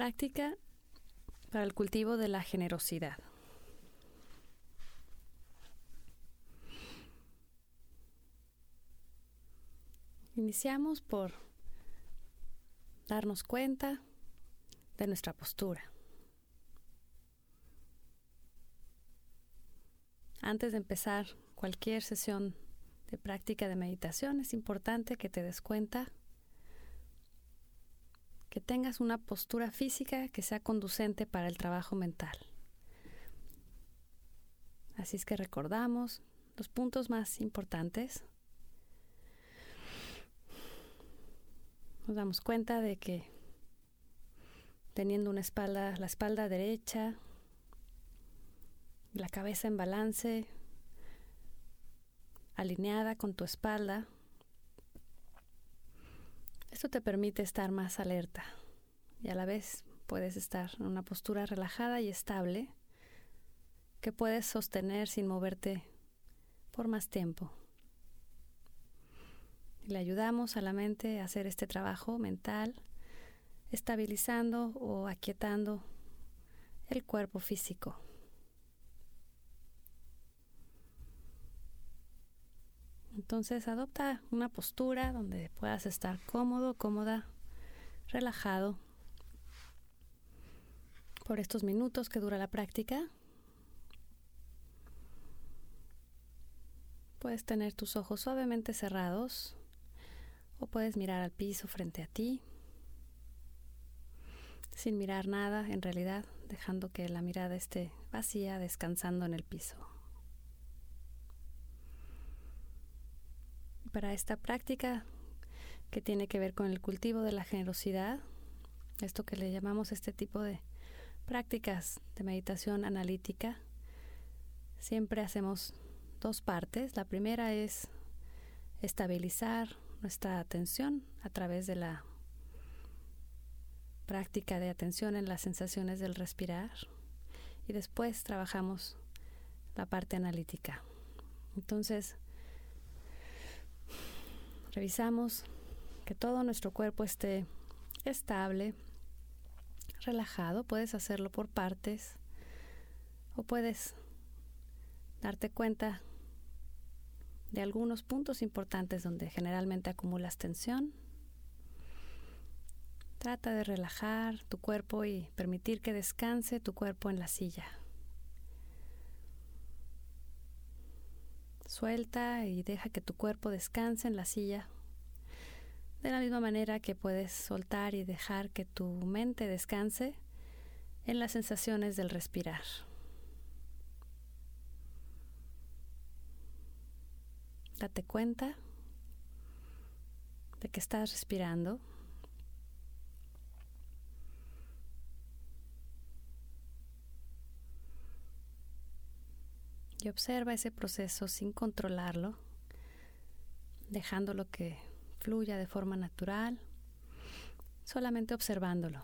práctica para el cultivo de la generosidad. Iniciamos por darnos cuenta de nuestra postura. Antes de empezar cualquier sesión de práctica de meditación es importante que te des cuenta que tengas una postura física que sea conducente para el trabajo mental. Así es que recordamos los puntos más importantes. Nos damos cuenta de que teniendo una espalda, la espalda derecha, la cabeza en balance, alineada con tu espalda, esto te permite estar más alerta y a la vez puedes estar en una postura relajada y estable que puedes sostener sin moverte por más tiempo. Le ayudamos a la mente a hacer este trabajo mental, estabilizando o aquietando el cuerpo físico. Entonces adopta una postura donde puedas estar cómodo, cómoda, relajado por estos minutos que dura la práctica. Puedes tener tus ojos suavemente cerrados o puedes mirar al piso frente a ti sin mirar nada en realidad, dejando que la mirada esté vacía, descansando en el piso. Para esta práctica que tiene que ver con el cultivo de la generosidad, esto que le llamamos este tipo de prácticas de meditación analítica, siempre hacemos dos partes. La primera es estabilizar nuestra atención a través de la práctica de atención en las sensaciones del respirar y después trabajamos la parte analítica. Entonces, Revisamos que todo nuestro cuerpo esté estable, relajado. Puedes hacerlo por partes o puedes darte cuenta de algunos puntos importantes donde generalmente acumulas tensión. Trata de relajar tu cuerpo y permitir que descanse tu cuerpo en la silla. Suelta y deja que tu cuerpo descanse en la silla. De la misma manera que puedes soltar y dejar que tu mente descanse en las sensaciones del respirar. Date cuenta de que estás respirando. Y observa ese proceso sin controlarlo, dejándolo que fluya de forma natural, solamente observándolo.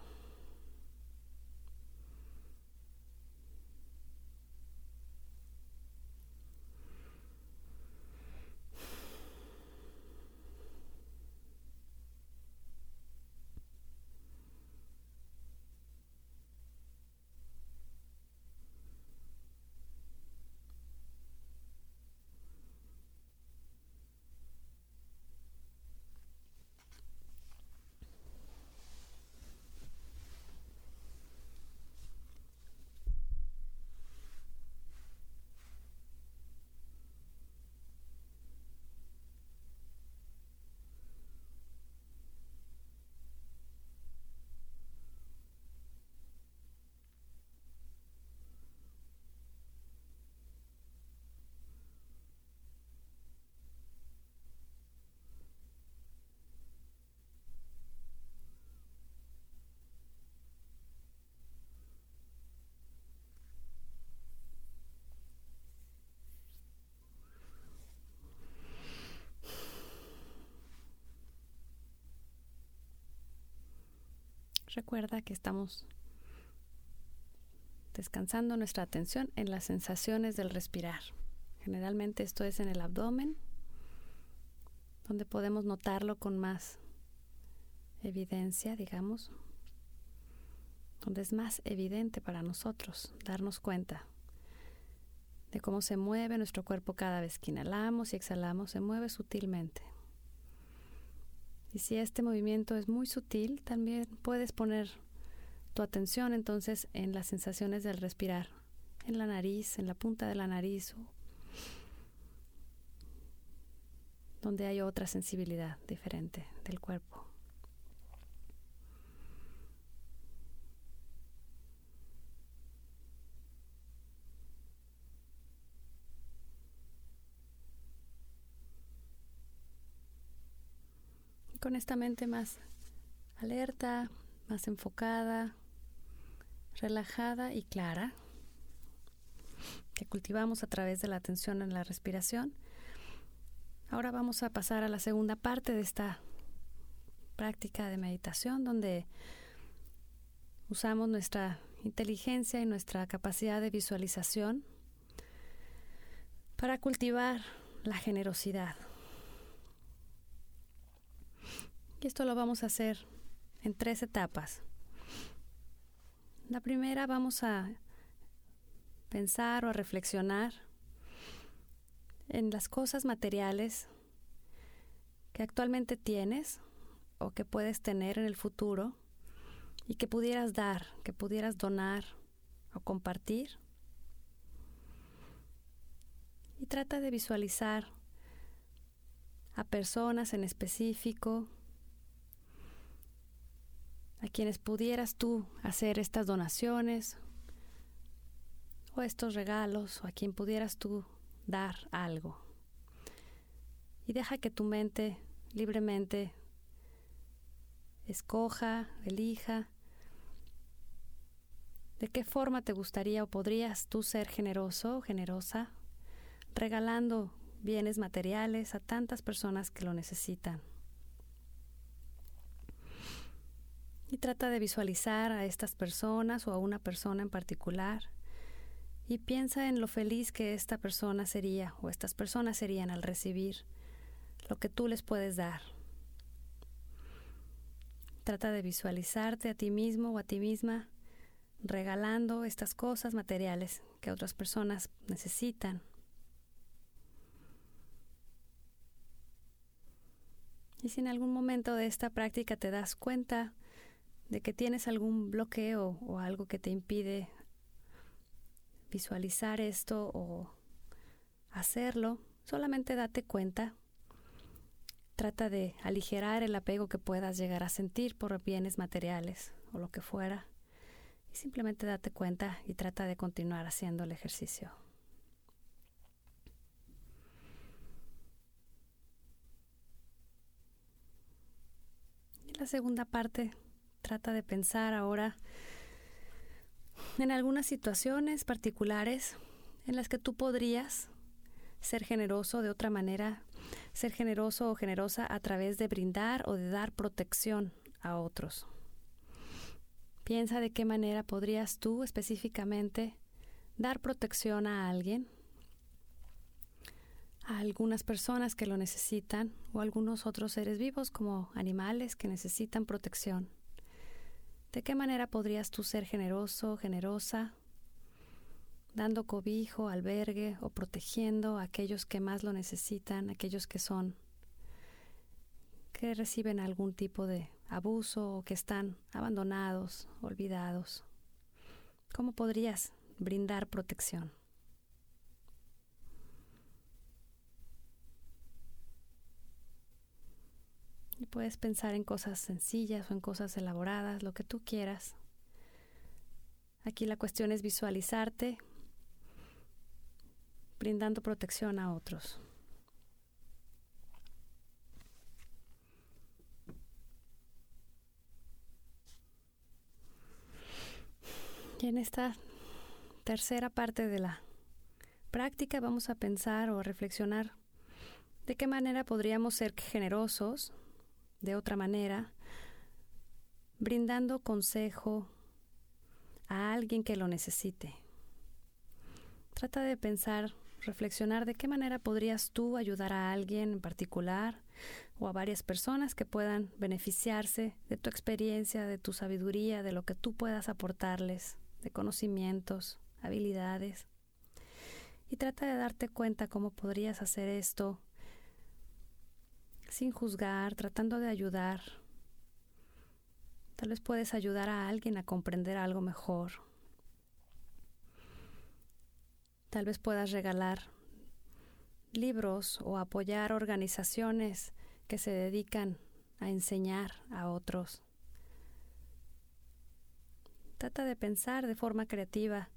Recuerda que estamos descansando nuestra atención en las sensaciones del respirar. Generalmente esto es en el abdomen, donde podemos notarlo con más evidencia, digamos. donde es más evidente para nosotros darnos cuenta de cómo se mueve nuestro cuerpo cada vez que inhalamos y exhalamos, se mueve sutilmente. Y si este movimiento es muy sutil, también puedes poner tu atención entonces en las sensaciones del respirar, en la nariz, en la punta de la nariz, donde hay otra sensibilidad diferente del cuerpo. Con esta mente más alerta, más enfocada, relajada y clara, que cultivamos a través de la atención en la respiración. Ahora vamos a pasar a la segunda parte de esta práctica de meditación, donde usamos nuestra inteligencia y nuestra capacidad de visualización para cultivar la generosidad. Y esto lo vamos a hacer en tres etapas. La primera vamos a pensar o a reflexionar en las cosas materiales que actualmente tienes o que puedes tener en el futuro y que pudieras dar, que pudieras donar o compartir. Y trata de visualizar a personas en específico a quienes pudieras tú hacer estas donaciones o estos regalos o a quien pudieras tú dar algo. Y deja que tu mente libremente escoja, elija de qué forma te gustaría o podrías tú ser generoso o generosa regalando bienes materiales a tantas personas que lo necesitan. Y trata de visualizar a estas personas o a una persona en particular y piensa en lo feliz que esta persona sería o estas personas serían al recibir lo que tú les puedes dar. Trata de visualizarte a ti mismo o a ti misma regalando estas cosas materiales que otras personas necesitan. Y si en algún momento de esta práctica te das cuenta de que tienes algún bloqueo o algo que te impide visualizar esto o hacerlo, solamente date cuenta. Trata de aligerar el apego que puedas llegar a sentir por bienes materiales o lo que fuera. Y simplemente date cuenta y trata de continuar haciendo el ejercicio. Y la segunda parte Trata de pensar ahora en algunas situaciones particulares en las que tú podrías ser generoso de otra manera, ser generoso o generosa a través de brindar o de dar protección a otros. Piensa de qué manera podrías tú específicamente dar protección a alguien, a algunas personas que lo necesitan o a algunos otros seres vivos como animales que necesitan protección. ¿De qué manera podrías tú ser generoso, generosa, dando cobijo, albergue o protegiendo a aquellos que más lo necesitan, aquellos que son, que reciben algún tipo de abuso o que están abandonados, olvidados? ¿Cómo podrías brindar protección? Y puedes pensar en cosas sencillas o en cosas elaboradas, lo que tú quieras. Aquí la cuestión es visualizarte brindando protección a otros. Y en esta tercera parte de la práctica vamos a pensar o a reflexionar de qué manera podríamos ser generosos de otra manera, brindando consejo a alguien que lo necesite. Trata de pensar, reflexionar de qué manera podrías tú ayudar a alguien en particular, o a varias personas que puedan beneficiarse de tu experiencia, de tu sabiduría, de lo que tú puedas aportarles, de conocimientos, habilidades. Y trata de darte cuenta cómo podrías hacer esto sin juzgar, tratando de ayudar. Tal vez puedes ayudar a alguien a comprender algo mejor. Tal vez puedas regalar libros o apoyar organizaciones que se dedican a enseñar a otros. Trata de pensar de forma creativa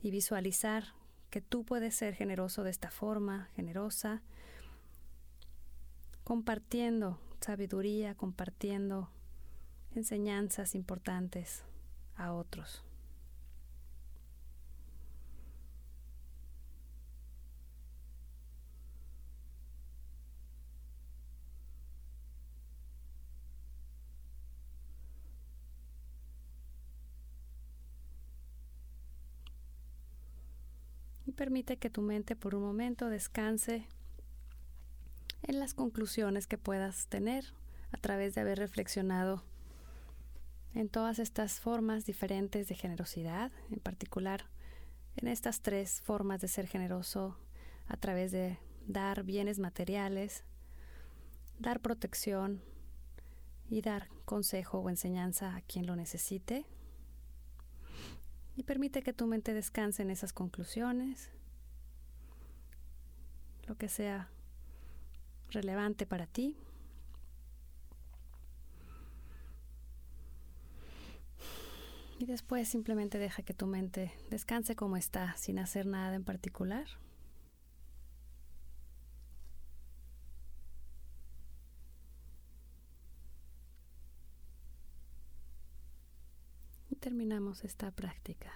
y visualizar que tú puedes ser generoso de esta forma, generosa, compartiendo sabiduría, compartiendo enseñanzas importantes a otros. Y permite que tu mente por un momento descanse en las conclusiones que puedas tener a través de haber reflexionado en todas estas formas diferentes de generosidad, en particular en estas tres formas de ser generoso a través de dar bienes materiales, dar protección y dar consejo o enseñanza a quien lo necesite. Y permite que tu mente descanse en esas conclusiones, lo que sea relevante para ti. Y después simplemente deja que tu mente descanse como está, sin hacer nada en particular. Y terminamos esta práctica.